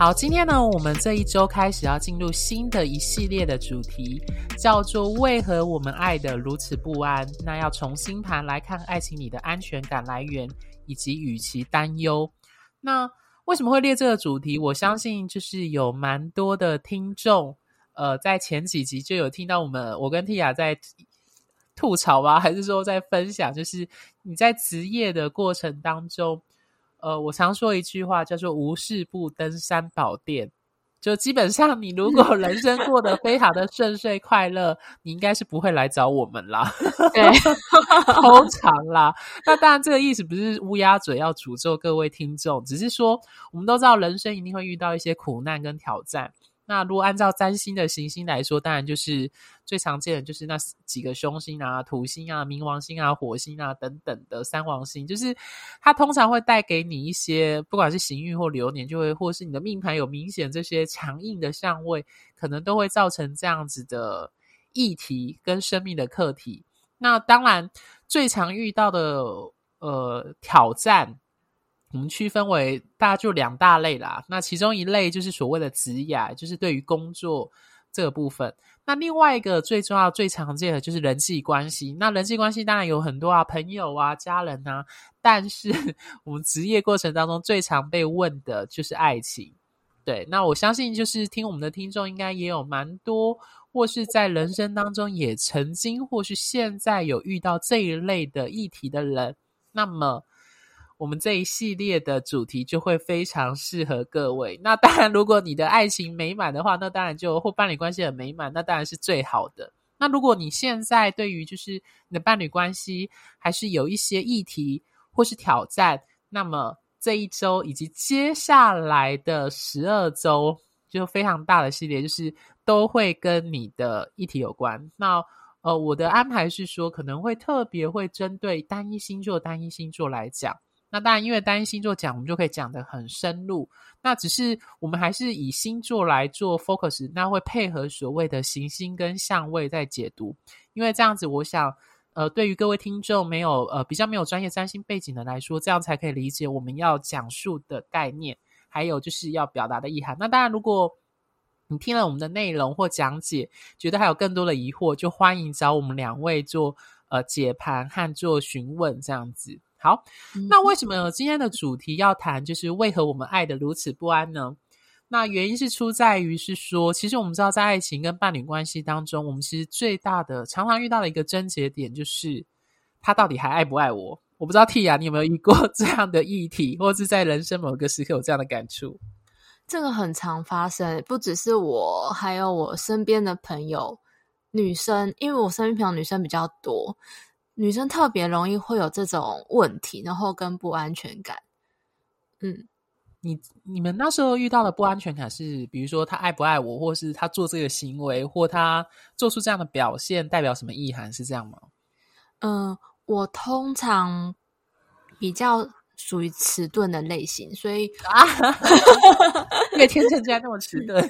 好，今天呢，我们这一周开始要进入新的一系列的主题，叫做“为何我们爱得如此不安”。那要从星盘来看爱情里的安全感来源，以及与其担忧。那为什么会列这个主题？我相信就是有蛮多的听众，呃，在前几集就有听到我们我跟 Tia 在吐槽吧，还是说在分享，就是你在职业的过程当中。呃，我常说一句话叫做“无事不登三宝殿”，就基本上你如果人生过得非常的顺遂快乐，你应该是不会来找我们啦。对，通常啦。那当然，这个意思不是乌鸦嘴要诅咒各位听众，只是说我们都知道人生一定会遇到一些苦难跟挑战。那如果按照占星的行星来说，当然就是最常见的就是那几个凶星啊，土星啊、冥王星啊、火星啊等等的三王星，就是它通常会带给你一些，不管是行运或流年，就会或是你的命盘有明显这些强硬的相位，可能都会造成这样子的议题跟生命的课题。那当然最常遇到的呃挑战。我们区分为大家就两大类啦，那其中一类就是所谓的职业，就是对于工作这个部分。那另外一个最重要、最常见的就是人际关系。那人际关系当然有很多啊，朋友啊、家人啊，但是我们职业过程当中最常被问的就是爱情。对，那我相信就是听我们的听众应该也有蛮多，或是在人生当中也曾经或是现在有遇到这一类的议题的人，那么。我们这一系列的主题就会非常适合各位。那当然，如果你的爱情美满的话，那当然就或伴侣关系很美满，那当然是最好的。那如果你现在对于就是你的伴侣关系还是有一些议题或是挑战，那么这一周以及接下来的十二周就非常大的系列，就是都会跟你的议题有关。那呃，我的安排是说，可能会特别会针对单一星座、单一星座来讲。那当然，因为单一星座讲，我们就可以讲得很深入。那只是我们还是以星座来做 focus，那会配合所谓的行星跟相位在解读。因为这样子，我想，呃，对于各位听众没有呃比较没有专业占星背景的来说，这样才可以理解我们要讲述的概念，还有就是要表达的意涵。那当然，如果你听了我们的内容或讲解，觉得还有更多的疑惑，就欢迎找我们两位做呃解盘和做询问这样子。好，那为什么今天的主题要谈，就是为何我们爱的如此不安呢？那原因是出在于是说，其实我们知道，在爱情跟伴侣关系当中，我们其实最大的、常常遇到的一个症结点，就是他到底还爱不爱我？我不知道 Tia，你有没有遇过 这样的议题，或是在人生某个时刻有这样的感触？这个很常发生，不只是我，还有我身边的朋友，女生，因为我身边朋友女生比较多。女生特别容易会有这种问题，然后跟不安全感。嗯，你你们那时候遇到的不安全感是，比如说他爱不爱我，或是他做这个行为，或他做出这样的表现，代表什么意涵？是这样吗？嗯，我通常比较属于迟钝的类型，所以啊，因为天秤居然那么迟钝。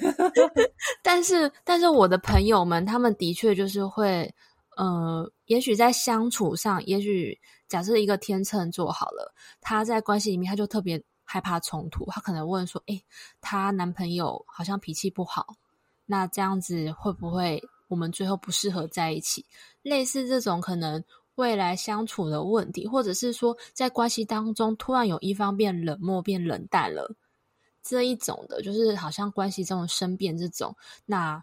但是，但是我的朋友们，他们的确就是会。呃，也许在相处上，也许假设一个天秤座好了，他在关系里面他就特别害怕冲突，他可能问说：“诶，他男朋友好像脾气不好，那这样子会不会我们最后不适合在一起？”类似这种可能未来相处的问题，或者是说在关系当中突然有一方变冷漠、变冷淡了，这一种的，就是好像关系这种生变这种，那。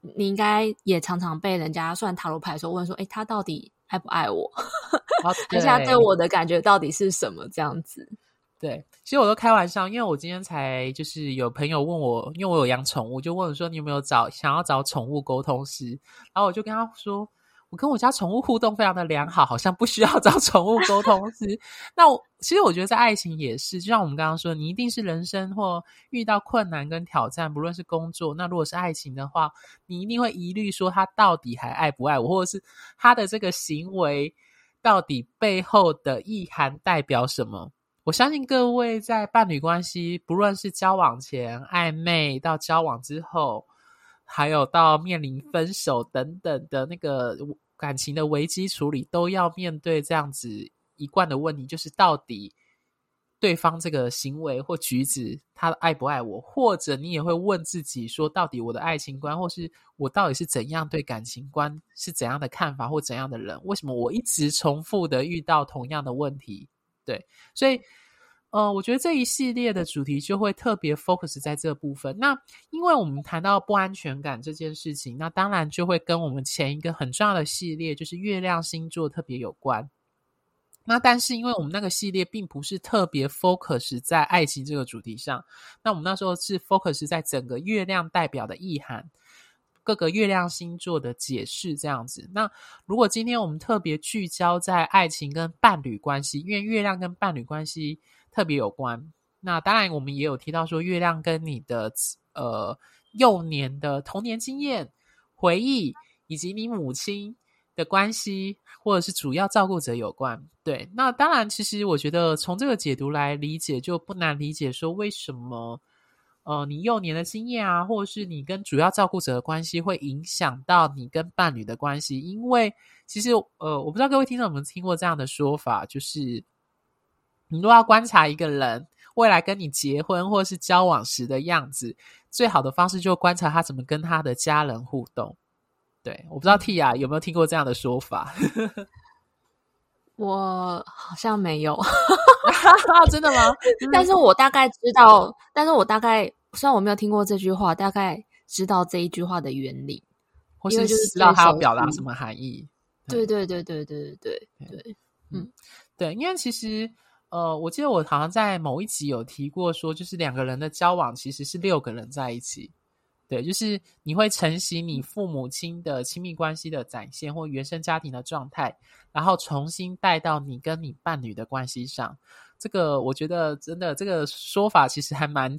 你应该也常常被人家算塔罗牌的时候问说：“哎，他到底爱不爱我？而且他对我的感觉到底是什么？”这样子。对，其实我都开玩笑，因为我今天才就是有朋友问我，因为我有养宠物，就问我说：“你有没有找想要找宠物沟通师？”然后我就跟他说：“我跟我家宠物互动非常的良好，好像不需要找宠物沟通师。那我其实我觉得在爱情也是，就像我们刚刚说，你一定是人生或遇到困难跟挑战，不论是工作，那如果是爱情的话，你一定会疑虑说他到底还爱不爱我，或者是他的这个行为到底背后的意涵代表什么？我相信各位在伴侣关系，不论是交往前暧昧到交往之后。还有到面临分手等等的那个感情的危机处理，都要面对这样子一贯的问题，就是到底对方这个行为或举止，他爱不爱我？或者你也会问自己说，到底我的爱情观，或是我到底是怎样对感情观是怎样的看法，或怎样的人？为什么我一直重复的遇到同样的问题？对，所以。呃，我觉得这一系列的主题就会特别 focus 在这部分。那因为我们谈到不安全感这件事情，那当然就会跟我们前一个很重要的系列，就是月亮星座特别有关。那但是因为我们那个系列并不是特别 focus 在爱情这个主题上，那我们那时候是 focus 在整个月亮代表的意涵，各个月亮星座的解释这样子。那如果今天我们特别聚焦在爱情跟伴侣关系，因为月亮跟伴侣关系。特别有关。那当然，我们也有提到说，月亮跟你的呃幼年的童年经验、回忆，以及你母亲的关系，或者是主要照顾者有关。对，那当然，其实我觉得从这个解读来理解，就不难理解说为什么呃你幼年的经验啊，或者是你跟主要照顾者的关系，会影响到你跟伴侣的关系。因为其实呃，我不知道各位听众有没有听过这样的说法，就是。你若要观察一个人未来跟你结婚或是交往时的样子，最好的方式就观察他怎么跟他的家人互动。对，我不知道 Tia 有没有听过这样的说法。我好像没有、真的吗？但是我大概知道，但是我大概虽然我没有听过这句话，大概知道这一句话的原理，或是就是知道它要表达什么含义。对对对对对对对对，嗯，对，因为其实呃，我记得我好像在某一集有提过，说就是两个人的交往其实是六个人在一起，对，就是你会承袭你父母亲的亲密关系的展现或原生家庭的状态，然后重新带到你跟你伴侣的关系上。这个我觉得真的这个说法其实还蛮，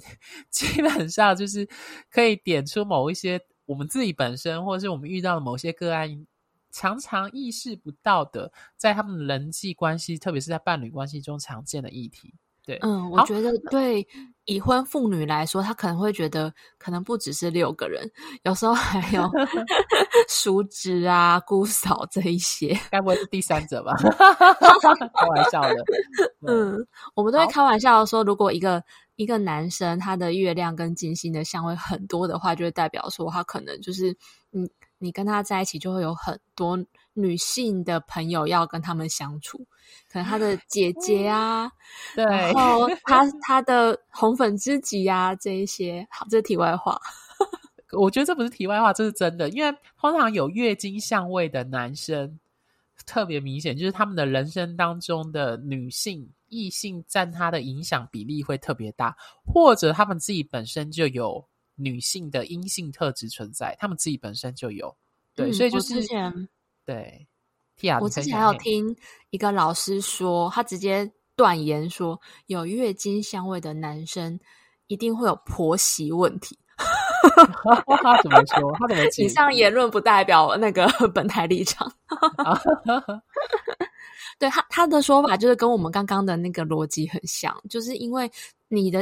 基本上就是可以点出某一些我们自己本身或者是我们遇到的某些个案。常常意识不到的，在他们的人际关系，特别是在伴侣关系中常见的议题。对，嗯，我觉得对已婚妇女来说，她可能会觉得，可能不只是六个人，有时候还有 叔侄啊、姑嫂这一些，该不会是第三者吧？开玩笑的。嗯，我们都会开玩笑说，如果一个一个男生他的月亮跟金星的相位很多的话，就会代表说他可能就是嗯。你跟他在一起，就会有很多女性的朋友要跟他们相处，可能他的 姐姐啊，对，然后他他的红粉知己啊，这一些，好，这是题外话。我觉得这不是题外话，这是真的，因为通常有月经相位的男生特别明显，就是他们的人生当中的女性异性占他的影响比例会特别大，或者他们自己本身就有。女性的阴性特质存在，她们自己本身就有，对，嗯、所以就是之前对。我之前还有听一个老师说，他直接断言说，有月经香味的男生一定会有婆媳问题。他怎么说？他怎么 解？以上言论不代表那个 本台立场。对他他的说法就是跟我们刚刚的那个逻辑很像，就是因为你的。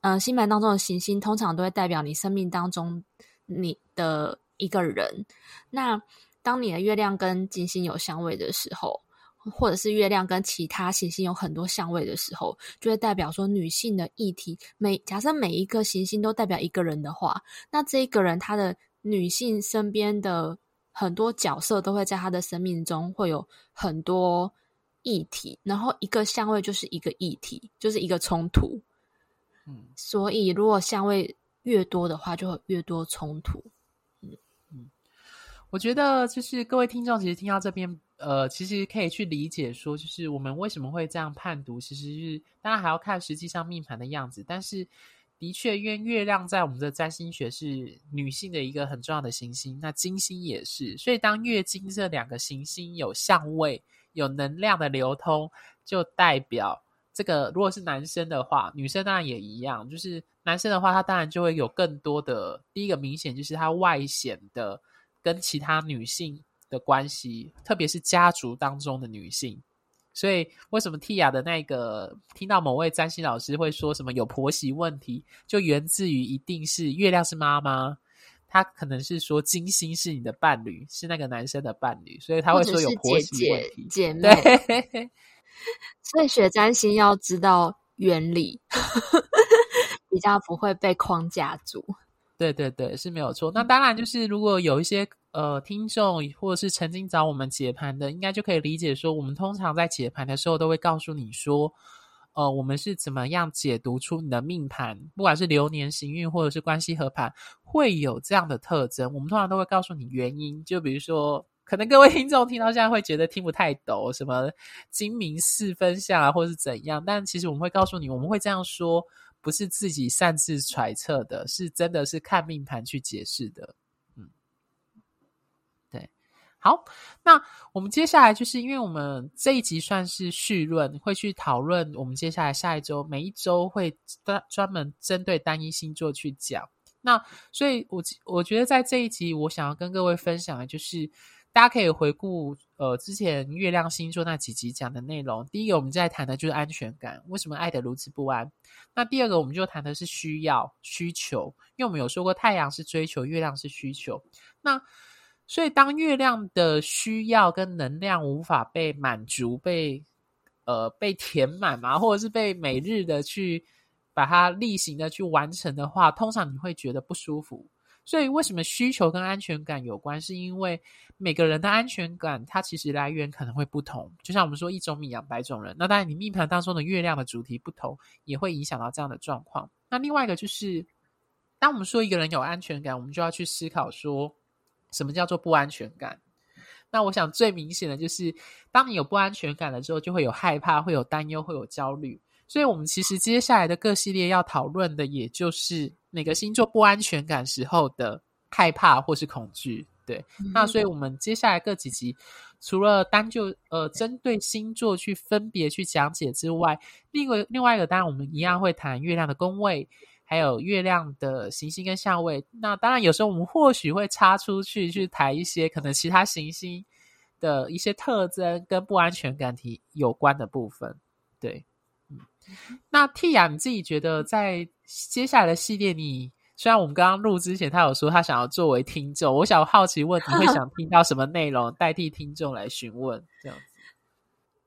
嗯、呃，星盘当中的行星通常都会代表你生命当中你的一个人。那当你的月亮跟金星有相位的时候，或者是月亮跟其他行星有很多相位的时候，就会代表说女性的议题。每假设每一个行星都代表一个人的话，那这一个人他的女性身边的很多角色都会在他的生命中会有很多议题，然后一个相位就是一个议题，就是一个冲突。嗯，所以如果相位越多的话，就会越多冲突。嗯嗯，我觉得就是各位听众，其实听到这边，呃，其实可以去理解说，就是我们为什么会这样判读，其实是当然还要看实际上命盘的样子。但是的确，因为月亮在我们的占星学是女性的一个很重要的行星，那金星也是，所以当月经这两个行星有相位、有能量的流通，就代表这个如果是男生的话，女生当然也一样，就是男生的话，他当然就会有更多的第一个明显就是他外显的跟其他女性的关系，特别是家族当中的女性。所以，为什么 Tia 的那个听到某位占星老师会说什么有婆媳问题，就源自于一定是月亮是妈妈，他可能是说金星是你的伴侣，是那个男生的伴侣，所以他会说有婆媳问题。姐姐姐妹，对，所以学占星要知道原理，比较不会被框架住。对对对，是没有错。那当然就是如果有一些。呃，听众或者是曾经找我们解盘的，应该就可以理解说，我们通常在解盘的时候都会告诉你说，呃，我们是怎么样解读出你的命盘，不管是流年行运或者是关系合盘，会有这样的特征。我们通常都会告诉你原因，就比如说，可能各位听众听到现在会觉得听不太懂，什么精明四分相啊，或是怎样，但其实我们会告诉你，我们会这样说，不是自己擅自揣测的，是真的是看命盘去解释的。嗯，对好，那我们接下来就是因为我们这一集算是序论，会去讨论我们接下来下一周每一周会专专门针对单一星座去讲。那所以，我我觉得在这一集，我想要跟各位分享的就是，大家可以回顾呃之前月亮星座那几集讲的内容。第一个，我们在谈的就是安全感，为什么爱得如此不安？那第二个，我们就谈的是需要需求，因为我们有说过，太阳是追求，月亮是需求。那所以，当月亮的需要跟能量无法被满足、被呃被填满嘛，或者是被每日的去把它例行的去完成的话，通常你会觉得不舒服。所以，为什么需求跟安全感有关？是因为每个人的安全感，它其实来源可能会不同。就像我们说，一种米养百种人。那当然，你命盘当中的月亮的主题不同，也会影响到这样的状况。那另外一个就是，当我们说一个人有安全感，我们就要去思考说。什么叫做不安全感？那我想最明显的就是，当你有不安全感了之后，就会有害怕，会有担忧，会有焦虑。所以，我们其实接下来的各系列要讨论的，也就是每个星座不安全感时候的害怕或是恐惧。对，嗯、那所以我们接下来各几集，除了单就呃针对星座去分别去讲解之外，另外另外一个当然我们一样会谈月亮的宫位。还有月亮的行星跟相位，那当然有时候我们或许会插出去去谈一些可能其他行星的一些特征跟不安全感体有关的部分。对，那 Tia 你自己觉得在接下来的系列里，虽然我们刚刚录之前他有说他想要作为听众，我想好奇问你会想听到什么内容，代替听众来询问这样子。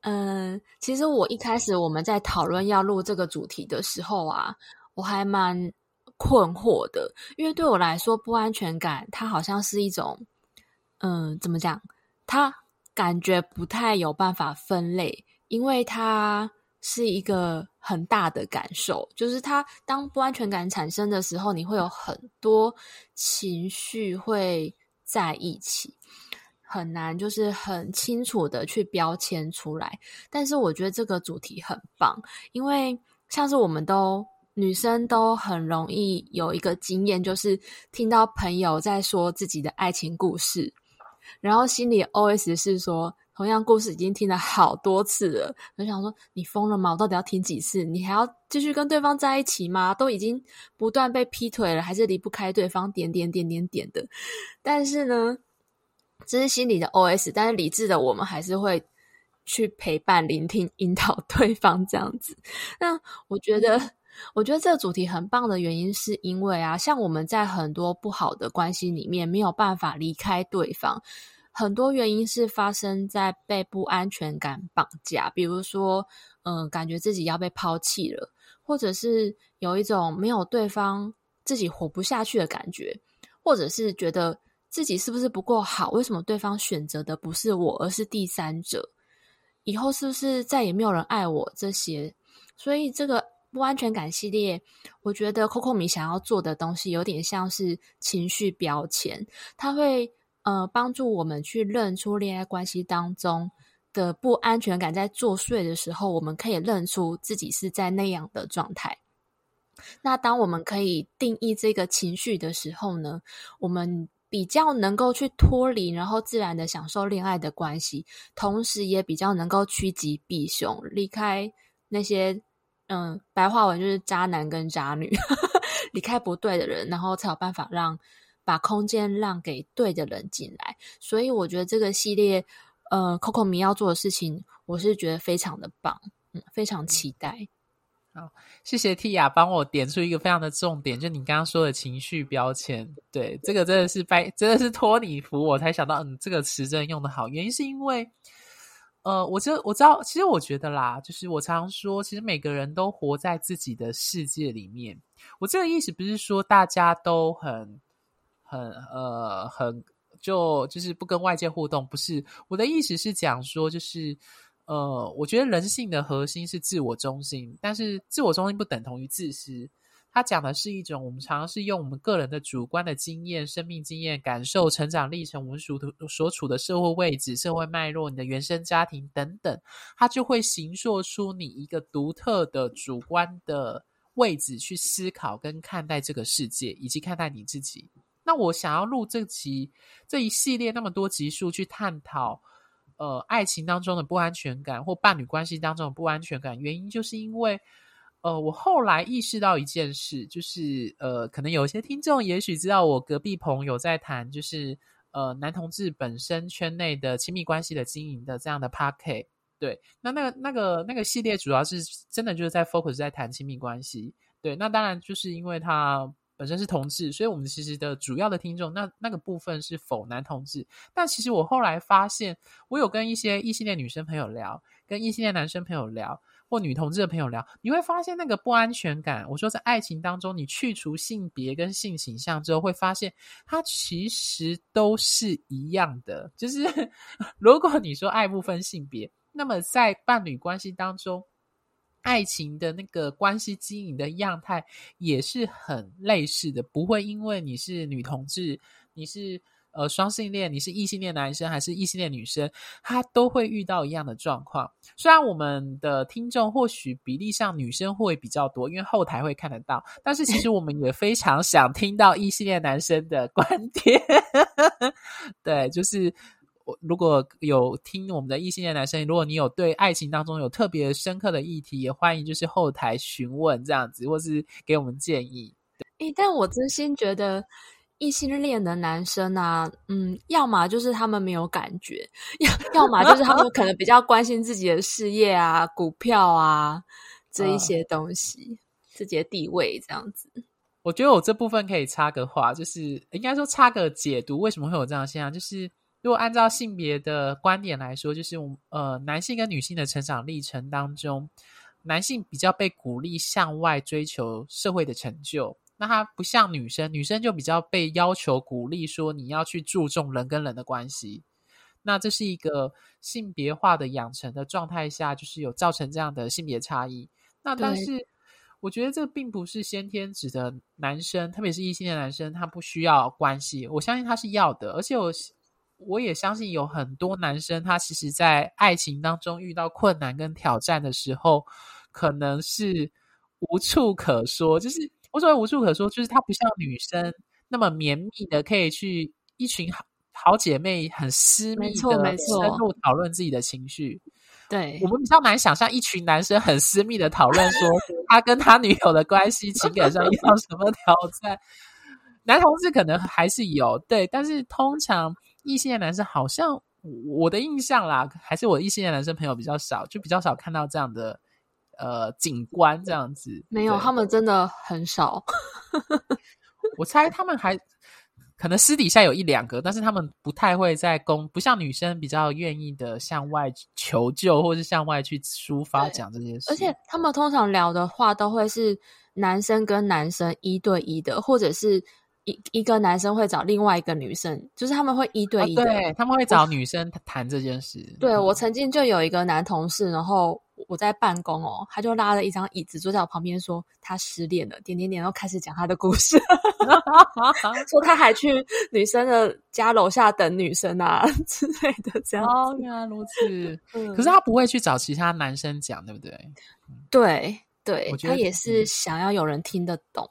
嗯，其实我一开始我们在讨论要录这个主题的时候啊。我还蛮困惑的，因为对我来说，不安全感它好像是一种，嗯、怎么讲？它感觉不太有办法分类，因为它是一个很大的感受，就是它当不安全感产生的时候，你会有很多情绪会在一起，很难就是很清楚的去标签出来。但是我觉得这个主题很棒，因为像是我们都。女生都很容易有一个经验，就是听到朋友在说自己的爱情故事，然后心里 OS 是说，同样故事已经听了好多次了，我想说你疯了吗？我到底要听几次？你还要继续跟对方在一起吗？都已经不断被劈腿了，还是离不开对方？点点点点点的。但是呢，这是心里的 OS，但是理智的我们还是会去陪伴、聆听、引导对方这样子。那我觉得。我觉得这个主题很棒的原因，是因为啊，像我们在很多不好的关系里面没有办法离开对方，很多原因是发生在被不安全感绑架，比如说，嗯、感觉自己要被抛弃了，或者是有一种没有对方自己活不下去的感觉，或者是觉得自己是不是不够好？为什么对方选择的不是我，而是第三者？以后是不是再也没有人爱我？这些，所以这个。不安全感系列，我觉得 Coco 米想要做的东西有点像是情绪标签，它会呃帮助我们去认出恋爱关系当中的不安全感在作祟的时候，我们可以认出自己是在那样的状态。那当我们可以定义这个情绪的时候呢，我们比较能够去脱离，然后自然的享受恋爱的关系，同时也比较能够趋吉避凶，离开那些嗯，白话文就是渣男跟渣女，离开不对的人，然后才有办法让把空间让给对的人进来。所以我觉得这个系列，呃，Coco 米要做的事情，我是觉得非常的棒，嗯，非常期待。好，谢谢 Tia 帮我点出一个非常的重点，就你刚刚说的情绪标签。对，这个真的是拜，真的是托你福，我才想到，嗯，这个词真的用的好。原因是因为，呃，我就我知道，其实我觉得啦，就是我常说，其实每个人都活在自己的世界里面。我这个意思不是说大家都很很呃很就就是不跟外界互动，不是。我的意思是讲说，就是。呃，我觉得人性的核心是自我中心，但是自我中心不等同于自私。他讲的是一种我们常常是用我们个人的主观的经验、生命经验、感受、成长历程、我们所所处的社会位置、社会脉络、你的原生家庭等等，它就会形塑出你一个独特的主观的位置去思考跟看待这个世界，以及看待你自己。那我想要录这集这一系列那么多集数去探讨。呃，爱情当中的不安全感，或伴侣关系当中的不安全感，原因就是因为，呃，我后来意识到一件事，就是呃，可能有些听众也许知道，我隔壁朋友在谈，就是呃，男同志本身圈内的亲密关系的经营的这样的 Podcast，对，那那个那个那个系列主要是真的就是在 focus 在谈亲密关系，对，那当然就是因为他。本身是同志，所以我们其实的主要的听众，那那个部分是否男同志。但其实我后来发现，我有跟一些异性恋女生朋友聊，跟异性恋男生朋友聊，或女同志的朋友聊，你会发现那个不安全感。我说在爱情当中，你去除性别跟性倾向之后，会发现它其实都是一样的。就是 如果你说爱不分性别，那么在伴侣关系当中。爱情的那个关系经营的样态也是很类似的，不会因为你是女同志，你是呃双性恋，你是异性恋男生还是异性恋女生，他都会遇到一样的状况。虽然我们的听众或许比例上女生会比较多，因为后台会看得到，但是其实我们也非常想听到异性恋男生的观点。对，就是。如果有听我们的异性恋男生，如果你有对爱情当中有特别深刻的议题，也欢迎就是后台询问这样子，或是给我们建议。诶、欸，但我真心觉得异性恋的男生啊，嗯，要么就是他们没有感觉，要要么就是他们可能比较关心自己的事业啊、股票啊 这一些东西，呃、自己的地位这样子。我觉得我这部分可以插个话，就是应该说插个解读，为什么会有这样现象？就是。如果按照性别的观点来说，就是我呃，男性跟女性的成长历程当中，男性比较被鼓励向外追求社会的成就，那他不像女生，女生就比较被要求鼓励说你要去注重人跟人的关系。那这是一个性别化的养成的状态下，就是有造成这样的性别差异。那但是我觉得这并不是先天指的男生，特别是异性的男生，他不需要关系。我相信他是要的，而且我。我也相信有很多男生，他其实，在爱情当中遇到困难跟挑战的时候，可能是无处可说。就是我所谓无处可说，就是他不像女生那么绵密的，可以去一群好好姐妹很私密的深入讨论自己的情绪。对，我们比较难想象一群男生很私密的讨论说 他跟他女友的关系，情感上遇到什么挑战。男同志可能还是有，对，但是通常。异性的男生好像我的印象啦，还是我异性的男生朋友比较少，就比较少看到这样的呃景观这样子。没有，他们真的很少。我猜他们还可能私底下有一两个，但是他们不太会在公，不像女生比较愿意的向外求救，或是向外去抒发讲这件事。而且他们通常聊的话都会是男生跟男生一对一的，或者是。一一个男生会找另外一个女生，就是他们会一对一对，他们会找女生谈这件事。对，我曾经就有一个男同事，然后我在办公哦，他就拉了一张椅子坐在我旁边，说他失恋了，点点点，然后开始讲他的故事，说他还去女生的家楼下等女生啊 之类的，这样。哦，原来如此。嗯、可是他不会去找其他男生讲，对不对？对。对，他也是想要有人听得懂。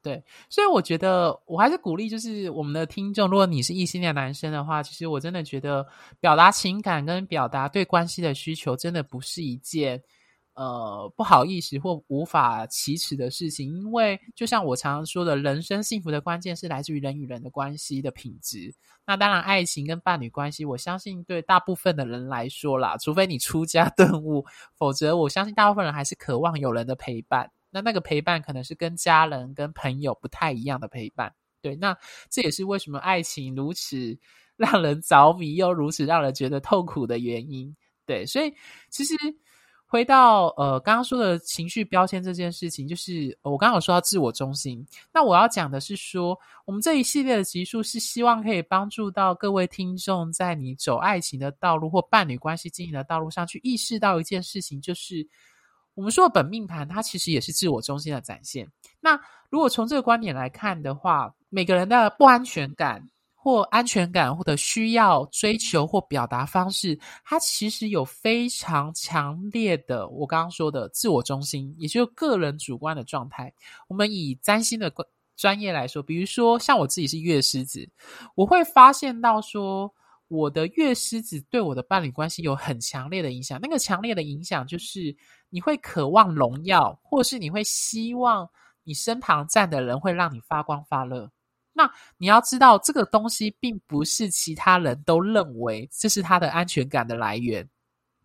对，所以我觉得我还是鼓励，就是我们的听众，如果你是异性恋男生的话，其实我真的觉得表达情感跟表达对关系的需求，真的不是一件呃不好意思或无法启齿的事情。因为就像我常常说的，人生幸福的关键是来自于人与人的关系的品质。那当然，爱情跟伴侣关系，我相信对大部分的人来说啦，除非你出家 顿悟，否则我相信大部分人还是渴望有人的陪伴。那那个陪伴可能是跟家人、跟朋友不太一样的陪伴，对。那这也是为什么爱情如此 让人着迷，又如此让人觉得痛苦的原因，对。所以其实回到呃刚刚说的情绪标签这件事情，就是我刚刚有说到自我中心。那我要讲的是说，我们这一系列的集数是希望可以帮助到各位听众，在你走爱情的道路或伴侣关系经营的道路上去意识到一件事情，就是。我们说的本命盘，它其实也是自我中心的展现。那如果从这个观点来看的话，每个人的不安全感或安全感或者需要追求或表达方式，它其实有非常强烈的我刚刚说的自我中心，也就是个人主观的状态。我们以占星的专业来说，比如说像我自己是月狮子，我会发现到说，我的月狮子对我的伴侣关系有很强烈的影响。那个强烈的影响就是。你会渴望荣耀，或是你会希望你身旁站的人会让你发光发热。那你要知道，这个东西并不是其他人都认为这是他的安全感的来源。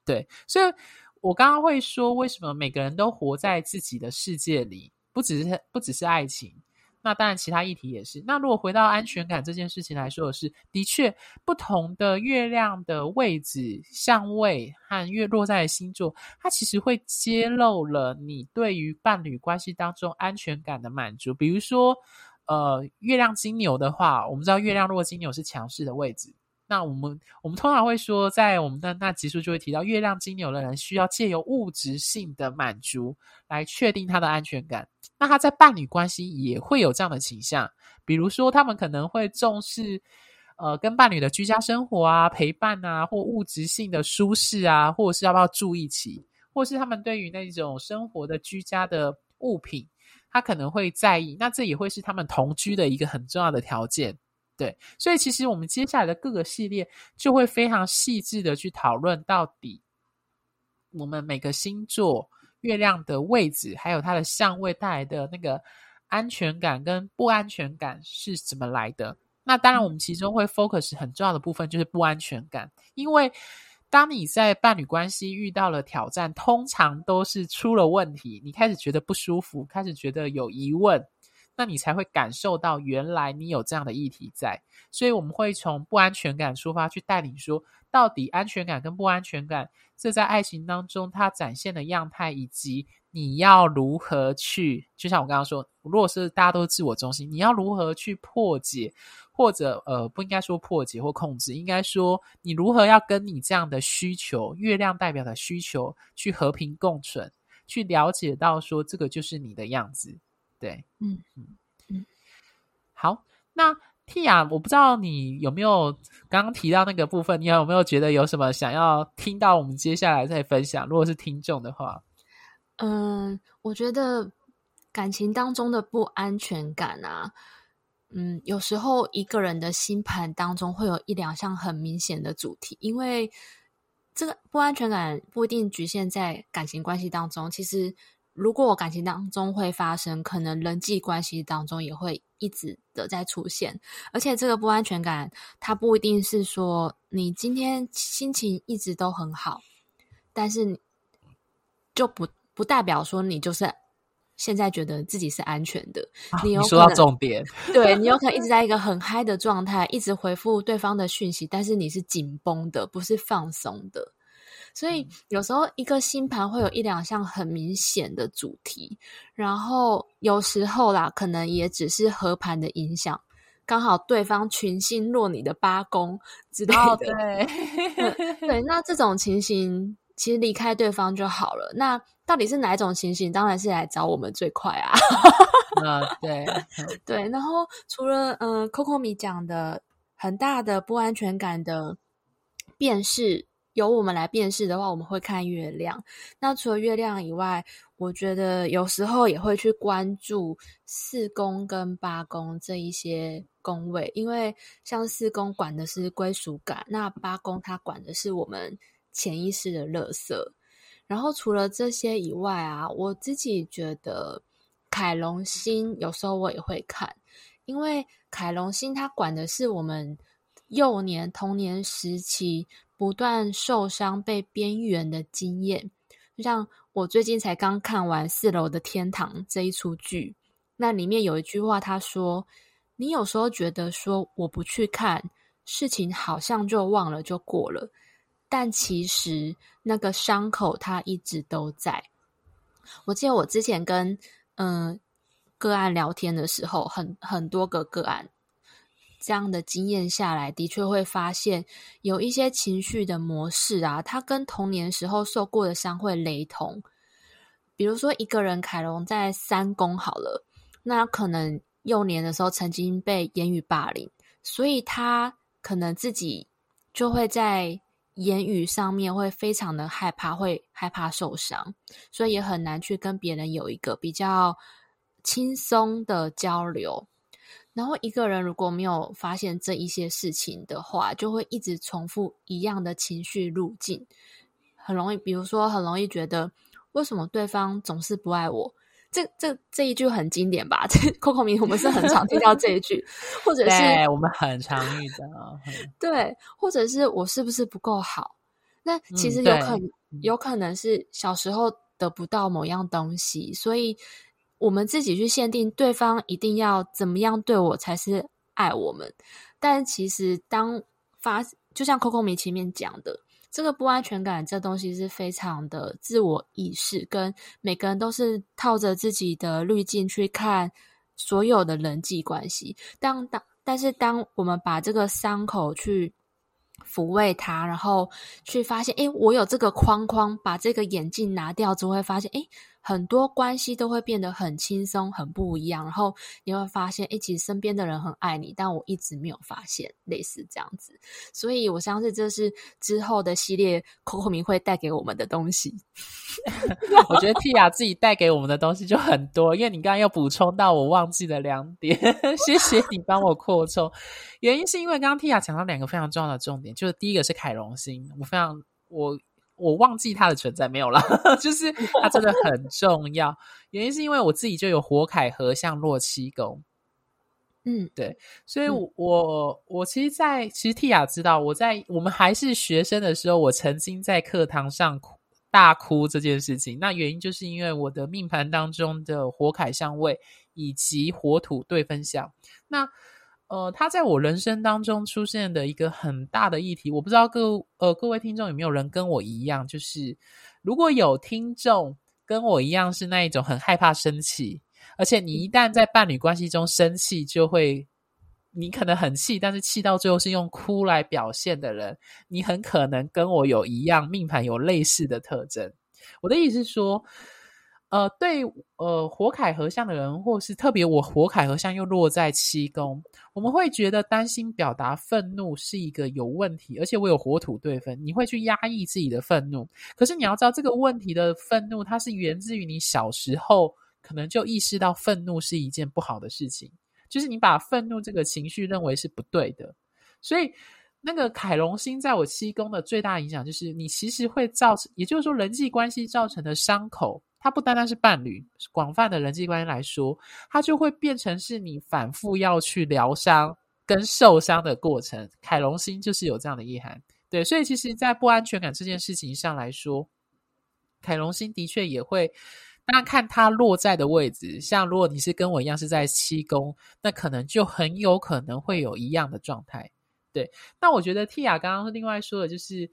对，所以我刚刚会说，为什么每个人都活在自己的世界里，不只是不只是爱情。那当然，其他议题也是。那如果回到安全感这件事情来说的是，的确，不同的月亮的位置、相位和月落在的星座，它其实会揭露了你对于伴侣关系当中安全感的满足。比如说，呃，月亮金牛的话，我们知道月亮落金牛是强势的位置。那我们我们通常会说，在我们的那集数就会提到，月亮金牛的人需要借由物质性的满足来确定他的安全感。那他在伴侣关系也会有这样的倾向，比如说他们可能会重视呃跟伴侣的居家生活啊、陪伴啊，或物质性的舒适啊，或者是要不要住一起，或是他们对于那种生活的居家的物品，他可能会在意。那这也会是他们同居的一个很重要的条件。对，所以其实我们接下来的各个系列就会非常细致的去讨论到底我们每个星座月亮的位置，还有它的相位带来的那个安全感跟不安全感是怎么来的。那当然，我们其中会 focus 很重要的部分就是不安全感，因为当你在伴侣关系遇到了挑战，通常都是出了问题，你开始觉得不舒服，开始觉得有疑问。那你才会感受到原来你有这样的议题在，所以我们会从不安全感出发去带领说，到底安全感跟不安全感，这在爱情当中它展现的样态，以及你要如何去，就像我刚刚说，如果是大家都是自我中心，你要如何去破解，或者呃不应该说破解或控制，应该说你如何要跟你这样的需求，月亮代表的需求去和平共存，去了解到说这个就是你的样子。对，嗯嗯。嗯，好，那 Tia，我不知道你有没有刚刚提到那个部分，你有没有觉得有什么想要听到我们接下来再分享？如果是听众的话，嗯，我觉得感情当中的不安全感啊，嗯，有时候一个人的星盘当中会有一两项很明显的主题，因为这个不安全感不一定局限在感情关系当中，其实。如果我感情当中会发生，可能人际关系当中也会一直的在出现，而且这个不安全感，它不一定是说你今天心情一直都很好，但是就不不代表说你就是现在觉得自己是安全的。啊、你有说到重点，对，你有可能一直在一个很嗨的状态，一直回复对方的讯息，但是你是紧绷的，不是放松的。所以有时候一个星盘会有一两项很明显的主题，然后有时候啦，可能也只是合盘的影响，刚好对方群星落你的八宫 之类的。哦、对对，那这种情形其实离开对方就好了。那到底是哪一种情形？当然是来找我们最快啊。嗯，对 对。然后除了嗯，Coco 米讲的很大的不安全感的辨识。由我们来辨识的话，我们会看月亮。那除了月亮以外，我觉得有时候也会去关注四宫跟八宫这一些宫位，因为像四宫管的是归属感，那八宫它管的是我们潜意识的垃圾。然后除了这些以外啊，我自己觉得凯龙星有时候我也会看，因为凯龙星它管的是我们幼年童年时期。不断受伤、被边缘的经验，就像我最近才刚看完《四楼的天堂》这一出剧，那里面有一句话，他说：“你有时候觉得说我不去看，事情好像就忘了就过了，但其实那个伤口它一直都在。”我记得我之前跟嗯、个案聊天的时候，很很多个个案。这样的经验下来，的确会发现有一些情绪的模式啊，它跟童年时候受过的伤会雷同。比如说，一个人凯龙在三宫好了，那可能幼年的时候曾经被言语霸凌，所以他可能自己就会在言语上面会非常的害怕，会害怕受伤，所以也很难去跟别人有一个比较轻松的交流。然后一个人如果没有发现这一些事情的话，就会一直重复一样的情绪路径，很容易，比如说很容易觉得为什么对方总是不爱我？这这这一句很经典吧？这 Coco 米我们是很常听到这一句，或者是对我们很常遇到，对，或者是我是不是不够好？那其实有可能、嗯、有可能是小时候得不到某样东西，所以。我们自己去限定对方一定要怎么样对我才是爱我们，但其实当发，就像 Coco 米前面讲的，这个不安全感这东西是非常的自我意识，跟每个人都是套着自己的滤镜去看所有的人际关系。当当，但是当我们把这个伤口去抚慰它，然后去发现，诶，我有这个框框，把这个眼镜拿掉之后，会发现，诶。很多关系都会变得很轻松，很不一样。然后你会发现，哎，其实身边的人很爱你，但我一直没有发现，类似这样子。所以我相信这是之后的系列 Coco 米会带给我们的东西。我觉得 Tia 自己带给我们的东西就很多，因为你刚刚又补充到我忘记的两点，谢谢你帮我扩充。原因是因为刚刚 Tia 讲到两个非常重要的重点，就是第一个是凯龙星，我非常我。我忘记它的存在没有了，就是它真的很重要。原因是因为我自己就有火凯合相落七宫，嗯，对，所以我，我、嗯、我，我其实在，在其实 Tia 知道，我在我们还是学生的时候，我曾经在课堂上哭大哭这件事情。那原因就是因为我的命盘当中的火凯相位以及火土对分相，那。呃，他在我人生当中出现的一个很大的议题，我不知道各呃各位听众有没有人跟我一样，就是如果有听众跟我一样是那一种很害怕生气，而且你一旦在伴侣关系中生气，就会你可能很气，但是气到最后是用哭来表现的人，你很可能跟我有一样命盘有类似的特征。我的意思是说。呃，对，呃，火凯合相的人，或是特别我火凯合相又落在七宫，我们会觉得担心表达愤怒是一个有问题，而且我有火土对分，你会去压抑自己的愤怒。可是你要知道，这个问题的愤怒，它是源自于你小时候可能就意识到愤怒是一件不好的事情，就是你把愤怒这个情绪认为是不对的，所以。那个凯龙星在我七宫的最大影响，就是你其实会造成，也就是说人际关系造成的伤口，它不单单是伴侣，广泛的人际关系来说，它就会变成是你反复要去疗伤跟受伤的过程。凯龙星就是有这样的意涵，对，所以其实，在不安全感这件事情上来说，凯龙星的确也会，当然看它落在的位置，像如果你是跟我一样是在七宫，那可能就很有可能会有一样的状态。对，那我觉得 Tia 刚刚另外说的就是，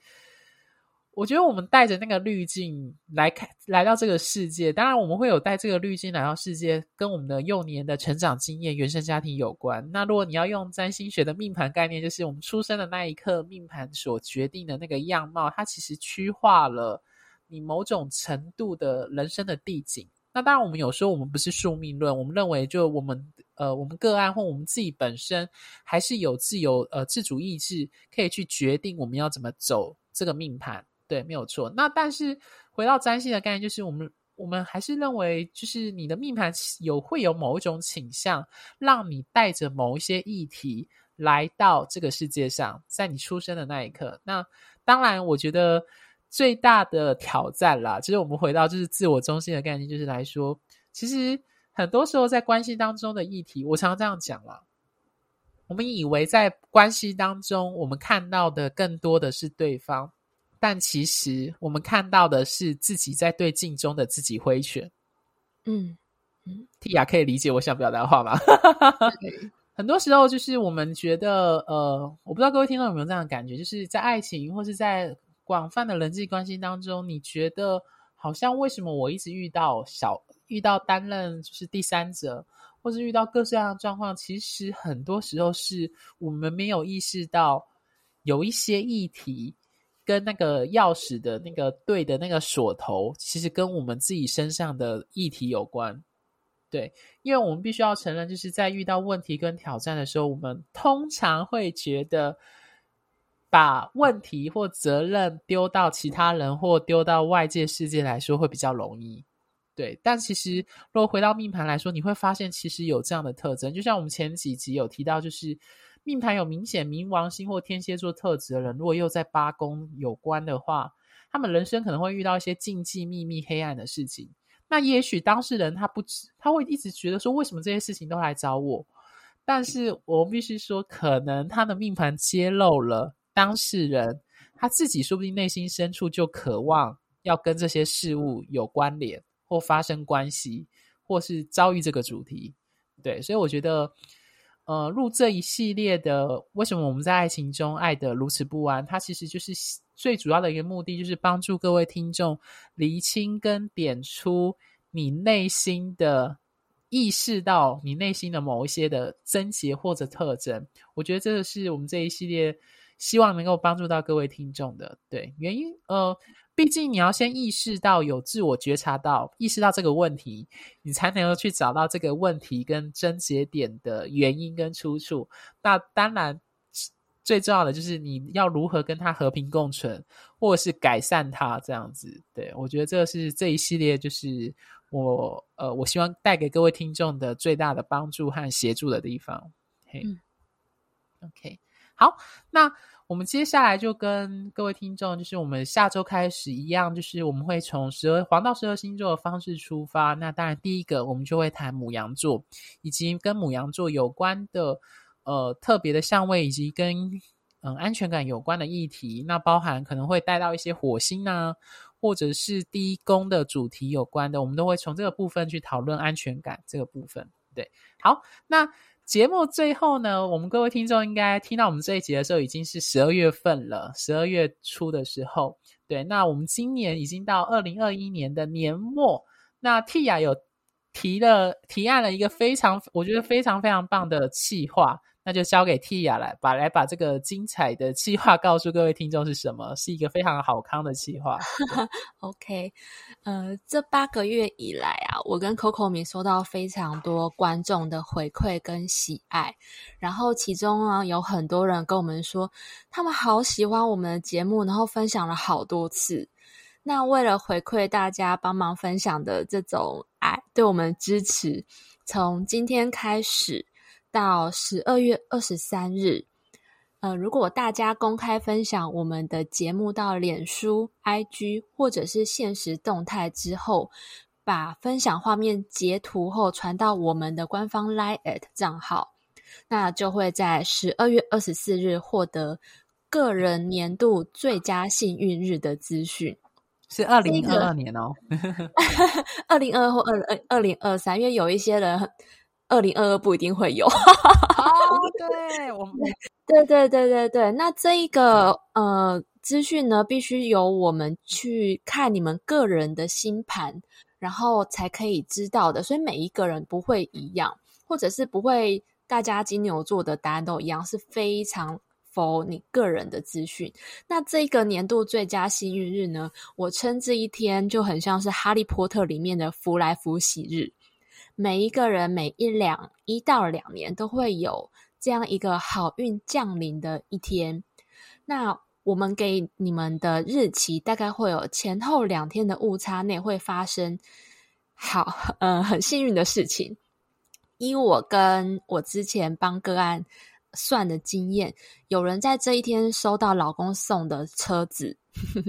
我觉得我们带着那个滤镜来看，来到这个世界，当然我们会有带这个滤镜来到世界，跟我们的幼年的成长经验、原生家庭有关。那如果你要用占星学的命盘概念，就是我们出生的那一刻，命盘所决定的那个样貌，它其实趋化了你某种程度的人生的地景。那当然，我们有时候我们不是宿命论，我们认为就我们呃，我们个案或我们自己本身还是有自由呃自主意志，可以去决定我们要怎么走这个命盘，对，没有错。那但是回到占星的概念，就是我们我们还是认为，就是你的命盘有会有某一种倾向，让你带着某一些议题来到这个世界上，在你出生的那一刻。那当然，我觉得最大的挑战啦，其实我们回到就是自我中心的概念，就是来说，其实很多时候在关系当中的议题，我常常这样讲啦。我们以为在关系当中，我们看到的更多的是对方，但其实我们看到的是自己在对镜中的自己挥拳。嗯嗯，Tia 可以理解我想表达的话吗？很多时候就是我们觉得，呃，我不知道各位听众有没有这样的感觉，就是在爱情或是在广泛的人际关系当中，你觉得好像为什么我一直遇到小遇到担任就是第三者？或是遇到各式各样的状况，其实很多时候是我们没有意识到，有一些议题跟那个钥匙的那个对的那个锁头，其实跟我们自己身上的议题有关。对，因为我们必须要承认，就是在遇到问题跟挑战的时候，我们通常会觉得把问题或责任丢到其他人或丢到外界世界来说会比较容易。对，但其实如果回到命盘来说，你会发现其实有这样的特征。就像我们前几集有提到，就是命盘有明显冥王星或天蝎座特质的人，如果又在八宫有关的话，他们人生可能会遇到一些禁忌、秘密、黑暗的事情。那也许当事人他不知，他会一直觉得说，为什么这些事情都来找我？但是我必须说，可能他的命盘揭露了当事人他自己，说不定内心深处就渴望要跟这些事物有关联。或发生关系，或是遭遇这个主题，对，所以我觉得，呃，录这一系列的为什么我们在爱情中爱得如此不安，它其实就是最主要的一个目的，就是帮助各位听众厘清跟点出你内心的意识到你内心的某一些的症结或者特征。我觉得这个是我们这一系列希望能够帮助到各位听众的，对，原因，呃。毕竟你要先意识到有自我觉察到，意识到这个问题，你才能够去找到这个问题跟症结点的原因跟出处。那当然，最重要的就是你要如何跟他和平共存，或者是改善它这样子。对，我觉得这是这一系列就是我呃，我希望带给各位听众的最大的帮助和协助的地方。嘿，嗯，OK，好，那。我们接下来就跟各位听众，就是我们下周开始一样，就是我们会从十二黄道十二星座的方式出发。那当然，第一个我们就会谈牡羊座，以及跟牡羊座有关的呃特别的相位，以及跟嗯安全感有关的议题。那包含可能会带到一些火星啊，或者是第一宫的主题有关的，我们都会从这个部分去讨论安全感这个部分。对，好，那。节目最后呢，我们各位听众应该听到我们这一集的时候，已经是十二月份了，十二月初的时候。对，那我们今年已经到二零二一年的年末，那 Tia 有提了提案了一个非常，我觉得非常非常棒的企划。那就交给 Tia 来把来把这个精彩的计划告诉各位听众是什么？是一个非常好康的计划。OK，呃，这八个月以来啊，我跟 Coco 米收到非常多观众的回馈跟喜爱，然后其中啊有很多人跟我们说，他们好喜欢我们的节目，然后分享了好多次。那为了回馈大家帮忙分享的这种爱，对我们支持，从今天开始。到十二月二十三日，呃，如果大家公开分享我们的节目到脸书、IG 或者是现实动态之后，把分享画面截图后传到我们的官方 Line@ 账号，那就会在十二月二十四日获得个人年度最佳幸运日的资讯。是二零二二年哦，二零二二或二二二零二三，因为有一些人。二零二二不一定会有，哦，对，我们对对对对对。那这一个呃资讯呢，必须由我们去看你们个人的星盘，然后才可以知道的。所以每一个人不会一样，或者是不会大家金牛座的答案都一样，是非常 for 你个人的资讯。那这个年度最佳幸运日呢，我称这一天就很像是哈利波特里面的福来福喜日。每一个人每一两一到两年都会有这样一个好运降临的一天。那我们给你们的日期大概会有前后两天的误差内会发生好，呃，很幸运的事情。依我跟我之前帮个案算的经验，有人在这一天收到老公送的车子，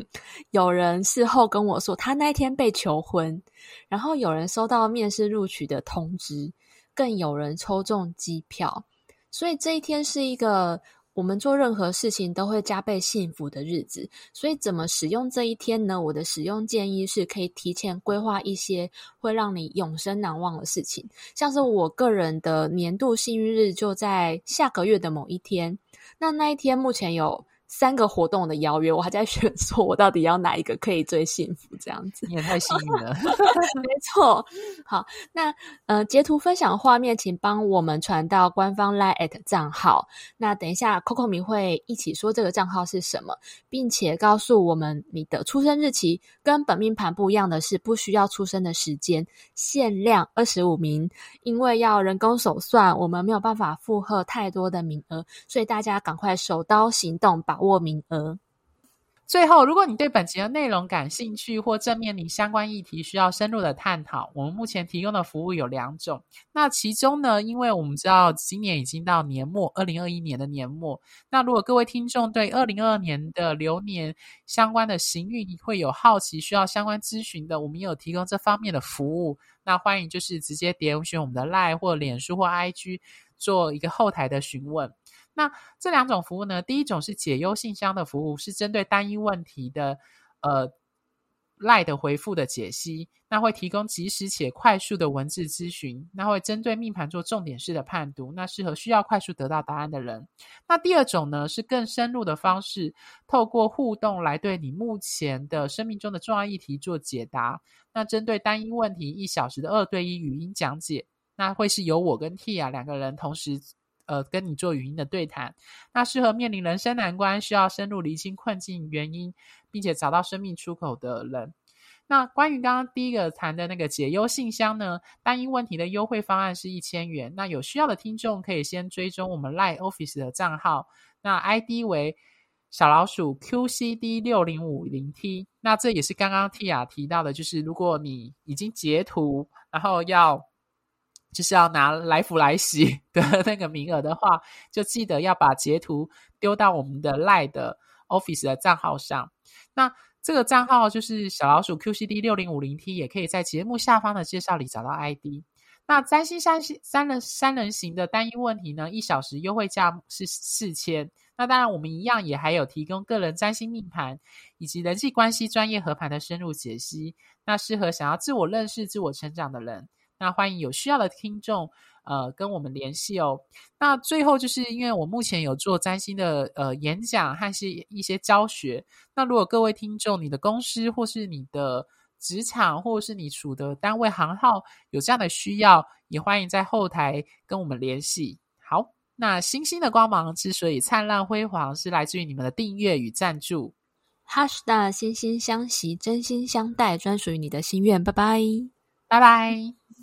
有人事后跟我说他那天被求婚，然后有人收到面试录取的通知，更有人抽中机票，所以这一天是一个。我们做任何事情都会加倍幸福的日子，所以怎么使用这一天呢？我的使用建议是可以提前规划一些会让你永生难忘的事情，像是我个人的年度幸运日就在下个月的某一天，那那一天目前有三个活动的邀约，我还在选，说我到底要哪一个可以最幸福？这样子，你也太幸运了。没错，好，那呃，截图分享画面，请帮我们传到官方 Line@ 账号。那等一下，Coco 米会一起说这个账号是什么，并且告诉我们你的出生日期。跟本命盘不一样的是，不需要出生的时间，限量二十五名，因为要人工手算，我们没有办法负荷太多的名额，所以大家赶快手刀行动，把握名额。最后，如果你对本集的内容感兴趣，或正面临相关议题需要深入的探讨，我们目前提供的服务有两种。那其中呢，因为我们知道今年已经到年末，二零二一年的年末。那如果各位听众对二零二二年的流年相关的行运会有好奇，需要相关咨询的，我们也有提供这方面的服务。那欢迎就是直接点选我们的 LINE 或脸书或 IG 做一个后台的询问。那这两种服务呢，第一种是解忧信箱的服务，是针对单一问题的呃赖的回复的解析，那会提供及时且快速的文字咨询，那会针对命盘做重点式的判读，那适合需要快速得到答案的人。那第二种呢，是更深入的方式，透过互动来对你目前的生命中的重要议题做解答。那针对单一问题，一小时的二对一语音讲解，那会是由我跟 Tia 两个人同时。呃，跟你做语音的对谈，那适合面临人生难关，需要深入厘清困境原因，并且找到生命出口的人。那关于刚刚第一个谈的那个解忧信箱呢，单一问题的优惠方案是一千元。那有需要的听众可以先追踪我们 Line Office 的账号，那 ID 为小老鼠 QCD 六零五零 T。那这也是刚刚 Tia 提到的，就是如果你已经截图，然后要。就是要拿来福来喜 的那个名额的话，就记得要把截图丢到我们的赖的 Office 的账号上。那这个账号就是小老鼠 QCD 六零五零 T，也可以在节目下方的介绍里找到 ID。那占星三三人三人行的单一问题呢，一小时优惠价是四千。那当然，我们一样也还有提供个人占星命盘以及人际关系专业合盘的深入解析，那适合想要自我认识、自我成长的人。那欢迎有需要的听众，呃，跟我们联系哦。那最后就是因为我目前有做占星的呃演讲和是一些教学。那如果各位听众，你的公司或是你的职场，或者是你处的单位行号有这样的需要，也欢迎在后台跟我们联系。好，那星星的光芒之所以灿烂辉煌，是来自于你们的订阅与赞助。哈士大心心相惜，真心相待，专属于你的心愿。拜拜，拜拜。